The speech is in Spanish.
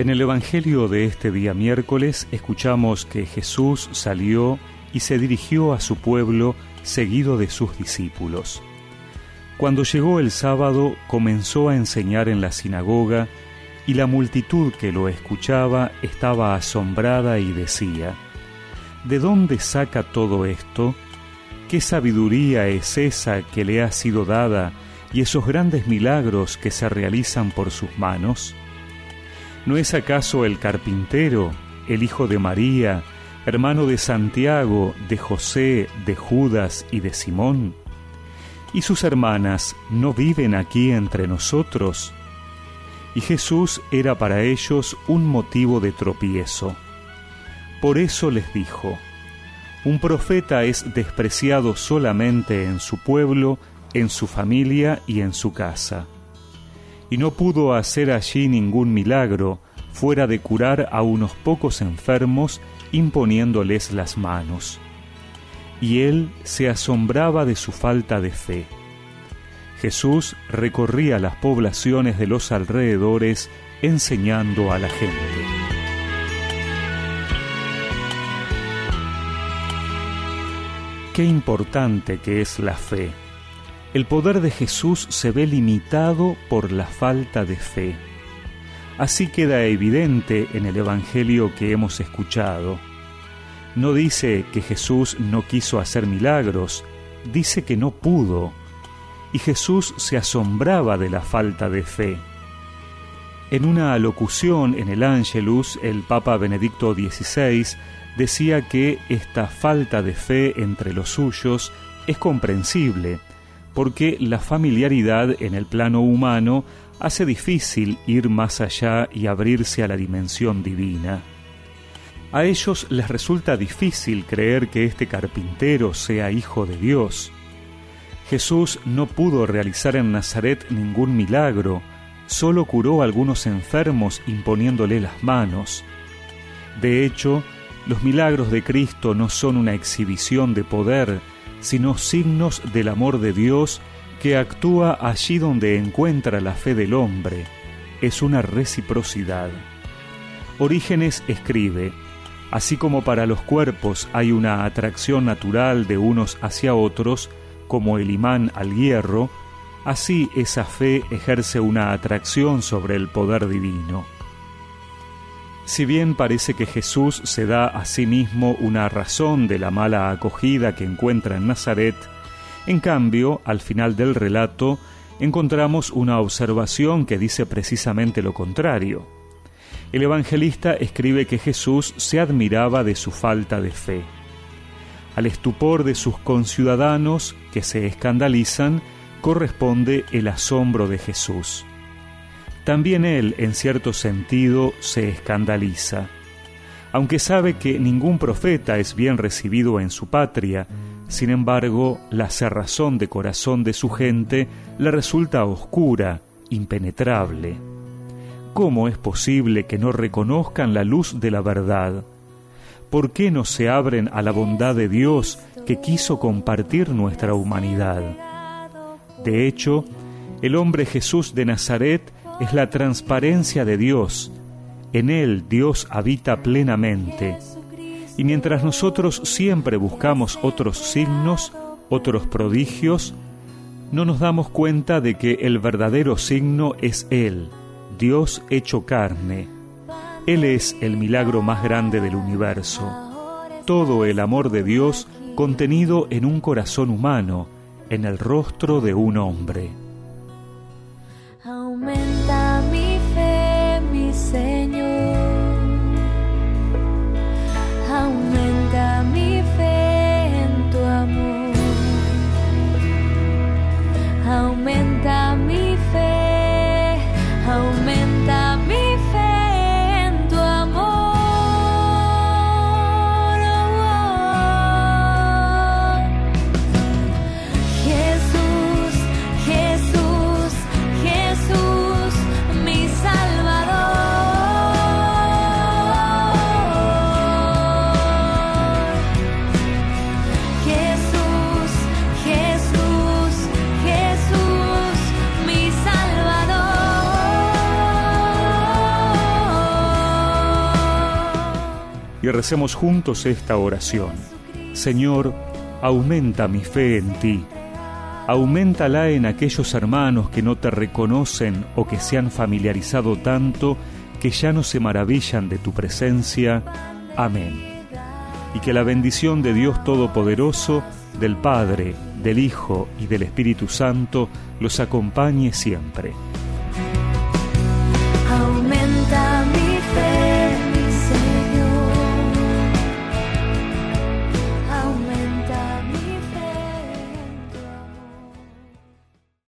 En el Evangelio de este día miércoles escuchamos que Jesús salió y se dirigió a su pueblo seguido de sus discípulos. Cuando llegó el sábado comenzó a enseñar en la sinagoga y la multitud que lo escuchaba estaba asombrada y decía, ¿De dónde saca todo esto? ¿Qué sabiduría es esa que le ha sido dada y esos grandes milagros que se realizan por sus manos? ¿No es acaso el carpintero, el hijo de María, hermano de Santiago, de José, de Judas y de Simón? ¿Y sus hermanas no viven aquí entre nosotros? Y Jesús era para ellos un motivo de tropiezo. Por eso les dijo, un profeta es despreciado solamente en su pueblo, en su familia y en su casa y no pudo hacer allí ningún milagro fuera de curar a unos pocos enfermos imponiéndoles las manos. Y él se asombraba de su falta de fe. Jesús recorría las poblaciones de los alrededores enseñando a la gente. Qué importante que es la fe el poder de Jesús se ve limitado por la falta de fe. Así queda evidente en el Evangelio que hemos escuchado. No dice que Jesús no quiso hacer milagros, dice que no pudo. Y Jesús se asombraba de la falta de fe. En una alocución en el Ángelus, el Papa Benedicto XVI decía que esta falta de fe entre los suyos es comprensible, porque la familiaridad en el plano humano hace difícil ir más allá y abrirse a la dimensión divina. A ellos les resulta difícil creer que este carpintero sea hijo de Dios. Jesús no pudo realizar en Nazaret ningún milagro, solo curó a algunos enfermos imponiéndole las manos. De hecho, los milagros de Cristo no son una exhibición de poder, sino signos del amor de Dios que actúa allí donde encuentra la fe del hombre. Es una reciprocidad. Orígenes escribe, así como para los cuerpos hay una atracción natural de unos hacia otros, como el imán al hierro, así esa fe ejerce una atracción sobre el poder divino. Si bien parece que Jesús se da a sí mismo una razón de la mala acogida que encuentra en Nazaret, en cambio, al final del relato, encontramos una observación que dice precisamente lo contrario. El evangelista escribe que Jesús se admiraba de su falta de fe. Al estupor de sus conciudadanos, que se escandalizan, corresponde el asombro de Jesús también él, en cierto sentido, se escandaliza. Aunque sabe que ningún profeta es bien recibido en su patria, sin embargo, la cerrazón de corazón de su gente le resulta oscura, impenetrable. ¿Cómo es posible que no reconozcan la luz de la verdad? ¿Por qué no se abren a la bondad de Dios que quiso compartir nuestra humanidad? De hecho, el hombre Jesús de Nazaret es la transparencia de Dios. En Él Dios habita plenamente. Y mientras nosotros siempre buscamos otros signos, otros prodigios, no nos damos cuenta de que el verdadero signo es Él, Dios hecho carne. Él es el milagro más grande del universo. Todo el amor de Dios contenido en un corazón humano, en el rostro de un hombre. Jesús, Jesús. Y recemos juntos esta oración. Señor, aumenta mi fe en ti. Aumentala en aquellos hermanos que no te reconocen o que se han familiarizado tanto que ya no se maravillan de tu presencia. Amén. Y que la bendición de Dios Todopoderoso, del Padre, del Hijo y del Espíritu Santo los acompañe siempre.